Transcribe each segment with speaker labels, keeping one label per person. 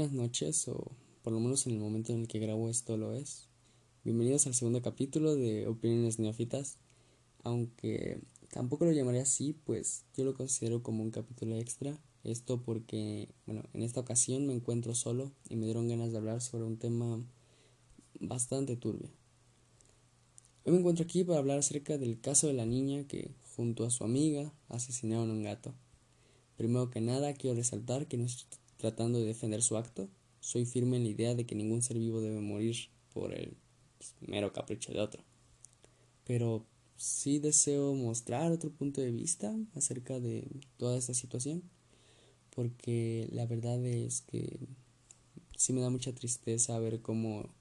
Speaker 1: buenas noches, o por lo menos en el momento en el que grabo esto lo es. Bienvenidos al segundo capítulo de Opiniones Neófitas, aunque tampoco lo llamaré así, pues yo lo considero como un capítulo extra. Esto porque, bueno, en esta ocasión me encuentro solo y me dieron ganas de hablar sobre un tema bastante turbio. Hoy me encuentro aquí para hablar acerca del caso de la niña que, junto a su amiga, asesinaron a un gato. Primero que nada, quiero resaltar que no estoy tratando de defender su acto. Soy firme en la idea de que ningún ser vivo debe morir por el mero capricho de otro. Pero sí deseo mostrar otro punto de vista acerca de toda esta situación, porque la verdad es que sí me da mucha tristeza ver cómo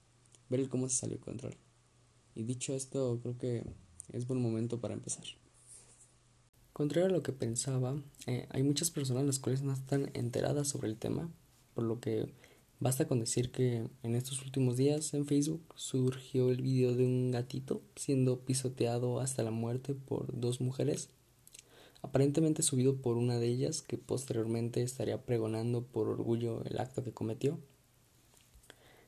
Speaker 1: ver cómo se salió de control. Y dicho esto, creo que es buen momento para empezar. Contrario a lo que pensaba, eh, hay muchas personas las cuales no están enteradas sobre el tema, por lo que basta con decir que en estos últimos días en Facebook surgió el video de un gatito siendo pisoteado hasta la muerte por dos mujeres, aparentemente subido por una de ellas que posteriormente estaría pregonando por orgullo el acto que cometió.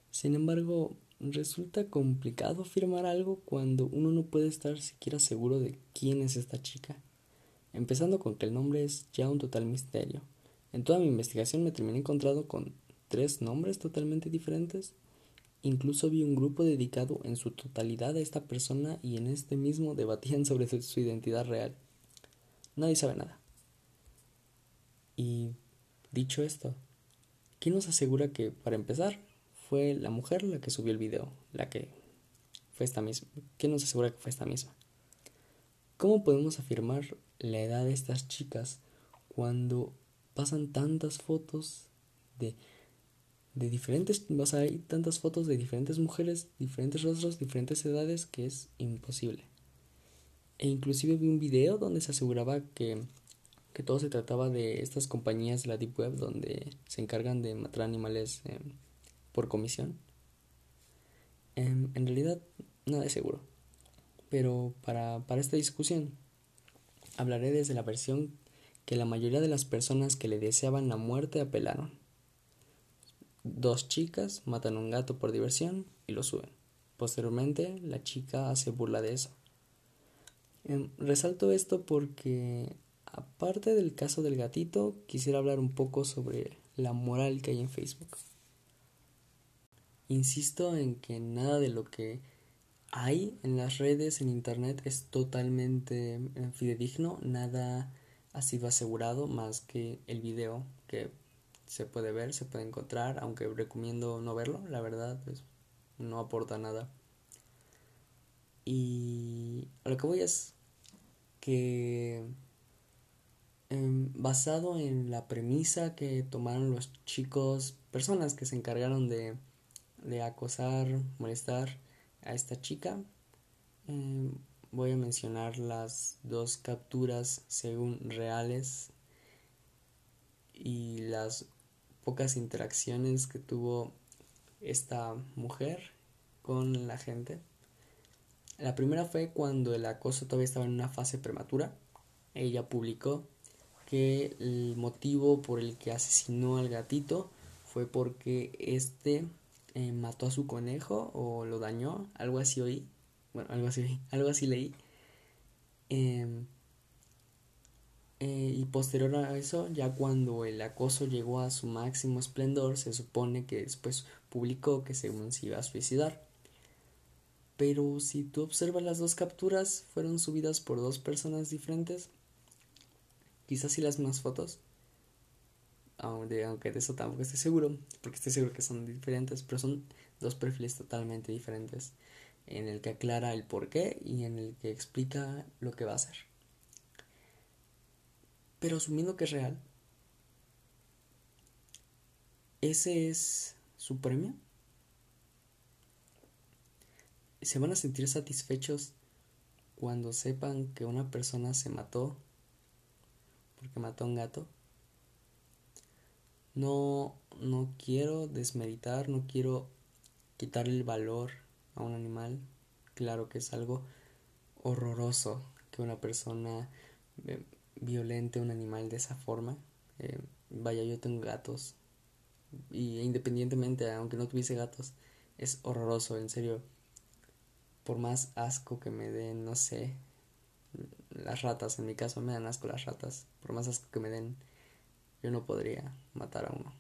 Speaker 1: Sin embargo, resulta complicado afirmar algo cuando uno no puede estar siquiera seguro de quién es esta chica empezando con que el nombre es ya un total misterio. En toda mi investigación me terminé encontrando con tres nombres totalmente diferentes. Incluso vi un grupo dedicado en su totalidad a esta persona y en este mismo debatían sobre su identidad real. Nadie sabe nada. Y dicho esto, ¿quién nos asegura que, para empezar, fue la mujer la que subió el video? La que fue esta misma. ¿Quién nos asegura que fue esta misma? ¿Cómo podemos afirmar la edad de estas chicas cuando pasan tantas fotos de, diferentes, o sea, hay tantas fotos de diferentes mujeres, diferentes rostros, diferentes edades que es imposible. E inclusive vi un video donde se aseguraba que, que todo se trataba de estas compañías de la Deep Web donde se encargan de matar animales em, por comisión. Em, en realidad, nada es seguro. Pero para, para esta discusión hablaré desde la versión que la mayoría de las personas que le deseaban la muerte apelaron. Dos chicas matan a un gato por diversión y lo suben. Posteriormente, la chica hace burla de eso. Em, resalto esto porque, aparte del caso del gatito, quisiera hablar un poco sobre la moral que hay en Facebook. Insisto en que nada de lo que hay en las redes, en internet, es totalmente eh, fidedigno, nada ha sido asegurado más que el video que se puede ver, se puede encontrar, aunque recomiendo no verlo, la verdad, pues, no aporta nada. Y lo que voy es que em, basado en la premisa que tomaron los chicos, personas que se encargaron de acosar, molestar, a esta chica. Em, voy a mencionar las dos capturas según reales y las pocas interacciones que tuvo esta mujer con la gente. La primera fue cuando el acoso todavía estaba en una fase prematura. Ella publicó que el motivo por el que asesinó al gatito fue porque este eh, mató a su conejo o lo dañó, algo así oí, bueno, algo así, algo así leí. Em, eh, y posterior a eso, ya cuando el acoso llegó a su máximo esplendor, se supone que después publicó que según se iba a suicidar. Pero si tú observas las dos capturas, fueron subidas por dos personas diferentes. Quizás si las mismas fotos aunque de eso tampoco estoy seguro, porque estoy seguro que son diferentes, pero son dos perfiles totalmente diferentes, en el que aclara el por qué y en el que explica lo que va a hacer. Pero asumiendo que es real, ese es su premio. Se van a sentir satisfechos cuando sepan que una persona se mató porque mató a un gato no, no quiero desmeditar, no quiero quitarle el valor a un animal. Claro que es algo horroroso que una persona eh, violente a un animal de esa forma. Eh, vaya, yo tengo gatos Y independientemente, aunque no tuviese gatos, es horroroso, en serio. Por más asco que me den, no sé, las ratas, en mi caso me dan asco las ratas. Por más asco que me den, yo no podría matar a uno.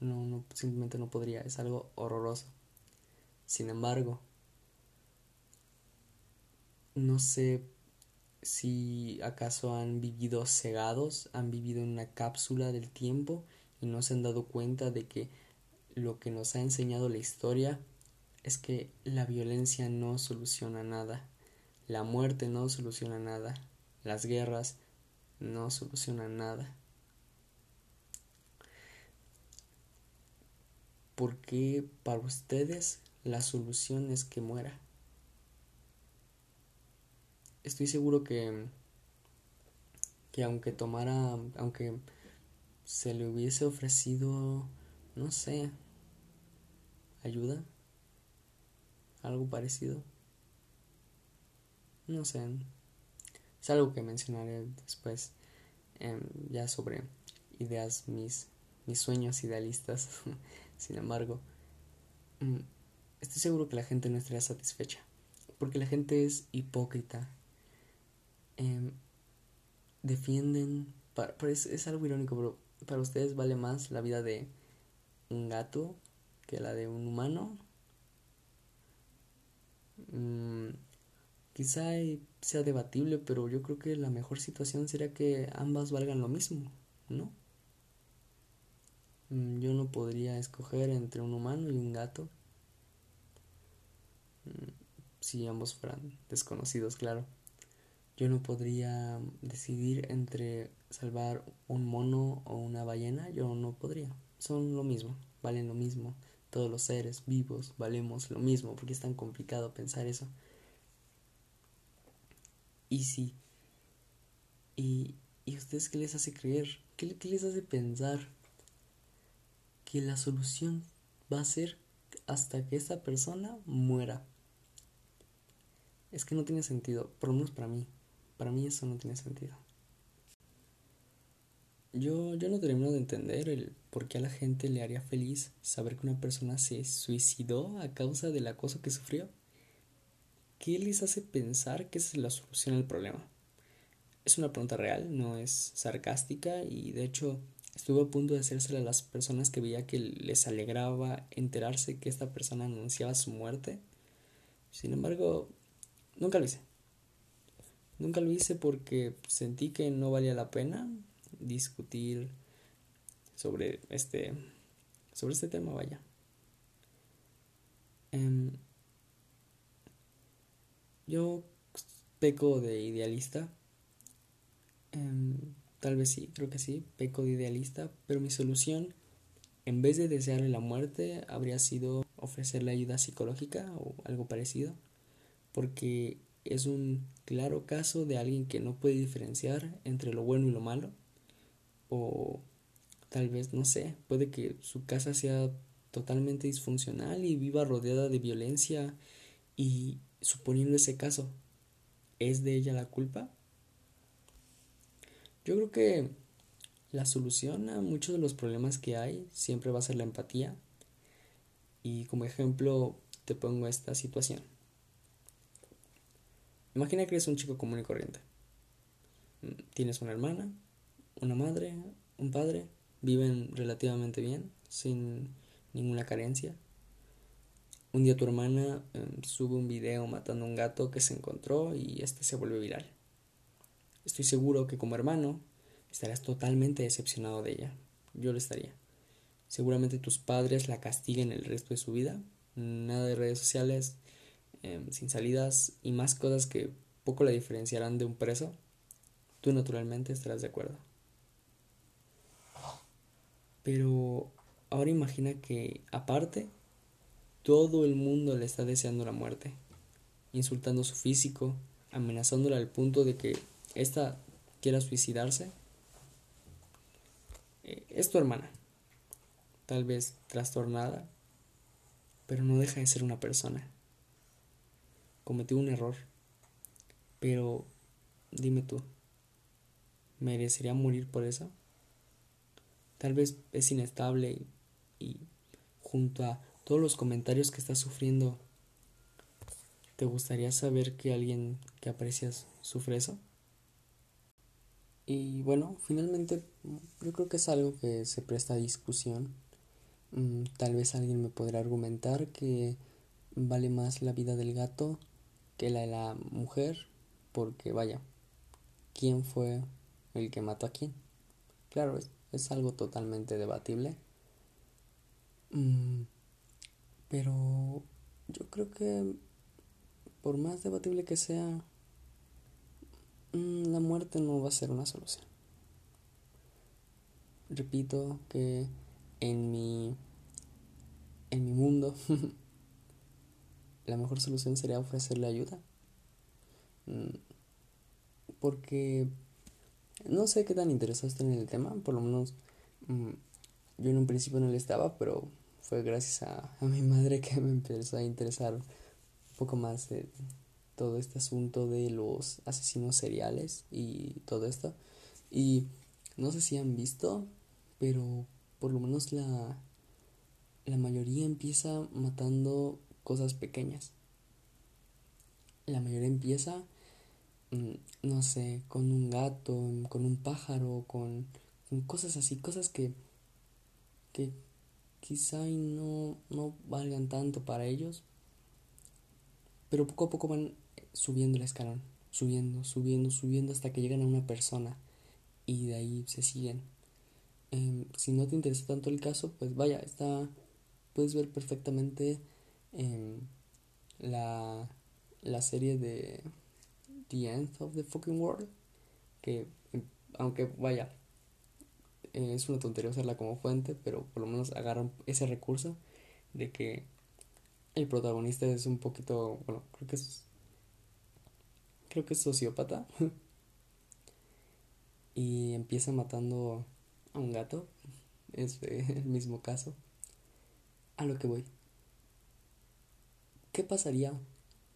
Speaker 1: No, no, simplemente no podría, es algo horroroso. Sin embargo, no sé si acaso han vivido cegados, han vivido en una cápsula del tiempo y no se han dado cuenta de que lo que nos ha enseñado la historia es que la violencia no soluciona nada, la muerte no soluciona nada, las guerras no solucionan nada. Porque para ustedes la solución es que muera? Estoy seguro que que aunque tomara, aunque se le hubiese ofrecido, no sé, ayuda, algo parecido, no sé, es algo que mencionaré después, em, ya sobre ideas, mis, mis sueños idealistas, sin embargo, mm, estoy seguro que la gente no estaría satisfecha, porque la gente es hipócrita. Em, defienden, para, es, algo irónico, pero para ustedes vale más la vida de un gato que la de un humano. Mm, quizá sea debatible, pero yo creo que la mejor situación sería que ambas valgan lo mismo, ¿no? Mm, yo no podría escoger entre un humano y un gato. Mm, si ambos fueran desconocidos, claro. Yo no podría decidir entre salvar un mono o una ballena, yo no podría. Son lo mismo, valen lo mismo. Todos los seres vivos valemos lo mismo, porque es tan complicado pensar eso. Y sí. ¿Y, y ustedes qué les hace creer? ¿Qué, ¿Qué les hace pensar que la solución va a ser hasta que esta persona muera? Es que no tiene sentido, por lo menos para mí. Para mí eso no tiene sentido. Yo, yo no termino de entender el por qué a la gente le haría feliz saber que una persona se suicidó a causa del acoso que sufrió. ¿Qué les hace pensar que esa es la solución al problema? Es una pregunta real, no es sarcástica y de hecho estuve a punto de hacérsela a las personas que veía que les alegraba enterarse que esta persona anunciaba su muerte. Sin embargo, nunca lo hice. Nunca lo hice porque sentí que no valía la pena discutir sobre este sobre este tema, vaya. Em, yo peco de idealista. Tal vez sí, creo que sí, peco de idealista, pero mi solución, en vez de desearle la muerte, habría sido ofrecerle ayuda psicológica o algo parecido, porque es un claro caso de alguien que no puede diferenciar entre lo bueno y lo malo. O tal vez, no sé, puede que su casa sea totalmente disfuncional y viva rodeada de violencia y suponiendo ese caso, ¿es de ella la culpa? Yo creo que la solución a muchos de los problemas que hay siempre va a ser la empatía. Y como ejemplo te pongo esta situación. Imagina que eres un chico común y corriente. Tienes una hermana, una madre, un padre, viven relativamente bien, sin ninguna carencia. Un día tu hermana em, sube un video matando a un gato que se encontró y este se vuelve viral. Estoy seguro que como hermano estarás totalmente decepcionado de ella. Yo lo estaría. Seguramente tus padres la castiguen el resto de su vida. Nada de redes sociales, Em, sin salidas y más cosas que poco la diferenciarán de un preso, tú naturalmente estarás de acuerdo. Pero ahora imagina que aparte, todo el mundo le está deseando la muerte, insultando su físico, amenazándola al punto de que ésta quiera suicidarse. Eh, es tu hermana, tal vez trastornada, pero no deja de ser una persona cometí un error. Pero dime tú, ¿merecería morir por eso? Tal vez es inestable y y junto a todos los comentarios que estás sufriendo, ¿te gustaría saber que alguien que aprecias sufre eso? Y bueno, finalmente yo creo que es algo que se presta a discusión. Mm, tal vez alguien me podrá argumentar que vale más la vida del gato que la de la mujer, porque vaya, ¿quién fue el que mató a quién? Claro, es, algo totalmente debatible. Mm, pero yo creo que por más debatible que sea, la muerte no va a ser una solución. Repito que en mi en mi mundo la mejor solución sería ofrecerle ayuda. Mm, porque no sé qué tan interesado estén en el tema, por lo menos mm, yo en un principio no le estaba, pero fue gracias a, a mi madre que me empezó a interesar un poco más de, todo este asunto de los asesinos seriales y todo esto. Y no sé si han visto, pero por lo menos la, la mayoría empieza matando cosas pequeñas. La mayoría empieza, mm, no sé, con un gato, con un pájaro, con, cosas así, cosas que, que quizá no, no valgan tanto para ellos, pero poco a poco van subiendo el escalón, subiendo, subiendo, subiendo hasta que llegan a una persona y de ahí se siguen. Em, si no te interesa tanto el caso, pues vaya, está, puedes ver perfectamente em, la, la serie de The End of the Fucking World, que em, aunque vaya, es una tontería usarla como fuente, pero por lo menos agarran ese recurso de que el protagonista es un poquito, bueno, creo que es creo que es sociópata. y empieza matando a un gato. Es el mismo caso. A lo que voy. ¿Qué pasaría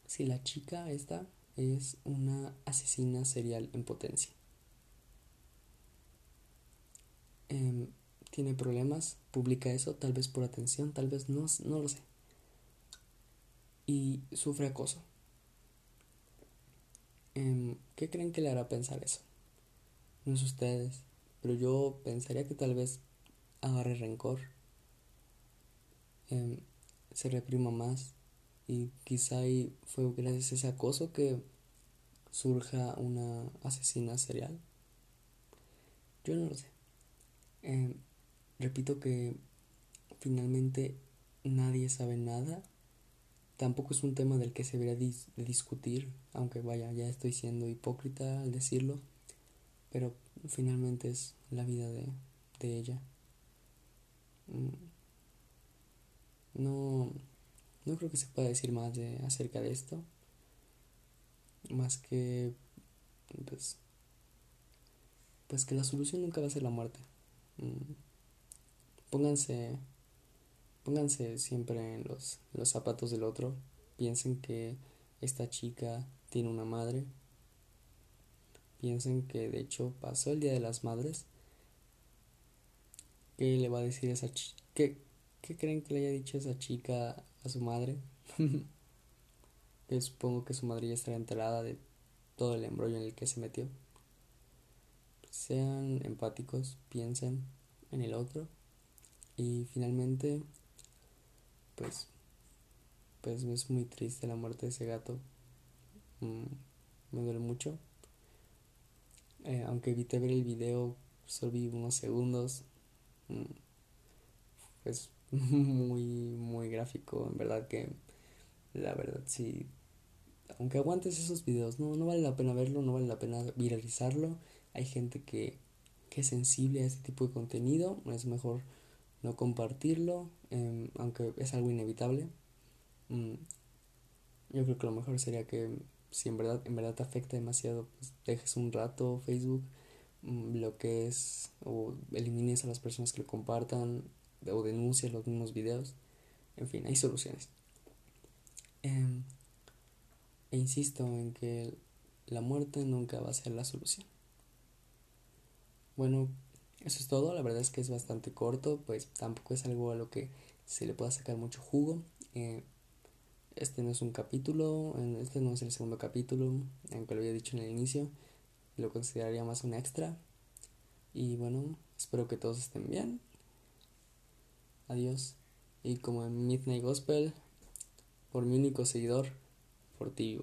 Speaker 1: si la chica esta es una asesina serial en potencia? Em, tiene problemas, publica eso, tal vez por atención, tal vez no, no lo sé. Y sufre acoso. Em, ¿Qué creen que le hará pensar eso? No es ustedes, pero yo pensaría que tal vez agarre rencor, em, se reprima más y quizá ahí fue gracias a ese acoso que surja una asesina serial. Yo no lo sé. Em, repito que finalmente nadie sabe nada Tampoco es un tema del que se debería de discutir, aunque vaya, ya estoy siendo hipócrita al decirlo, pero finalmente es la vida de, de ella. Mm. No, no creo que se pueda decir más de, acerca de esto, más que pues, pues que la solución nunca va a ser la muerte. Mm. Pónganse Pónganse siempre en los, los zapatos del otro. Piensen que esta chica tiene una madre. Piensen que de hecho pasó el Día de las Madres. ¿Qué le va a decir esa chica? ¿Qué, ¿Qué creen que le haya dicho esa chica a su madre? que supongo que su madre ya estará enterada de todo el embrollo en el que se metió. Sean empáticos, piensen en el otro y finalmente pues, pues es muy triste la muerte de ese gato. Mm, me duele mucho. Eh, aunque evité ver el video, solo vi unos segundos. Mm, pues muy, muy gráfico. En verdad que, la verdad, sí. Aunque aguantes esos videos, no, no vale la pena verlo, no vale la pena viralizarlo. Hay gente que, que es sensible a este tipo de contenido. Es mejor no compartirlo, em, aunque es algo inevitable. Mm, yo creo que lo mejor sería que si en verdad, en verdad te afecta demasiado, pues dejes un rato Facebook, mm, bloquees o elimines a las personas que lo compartan o denuncies los mismos videos. En fin, hay soluciones. Em, e insisto en que la muerte nunca va a ser la solución. Bueno, eso es todo, la verdad es que es bastante corto, pues tampoco es algo a lo que se le pueda sacar mucho jugo. Eh, este no es un capítulo, este no es el segundo capítulo, aunque lo había dicho en el inicio, lo consideraría más un extra. Y bueno, espero que todos estén bien. Adiós. Y como en Midnight Gospel, por mi único seguidor, por ti.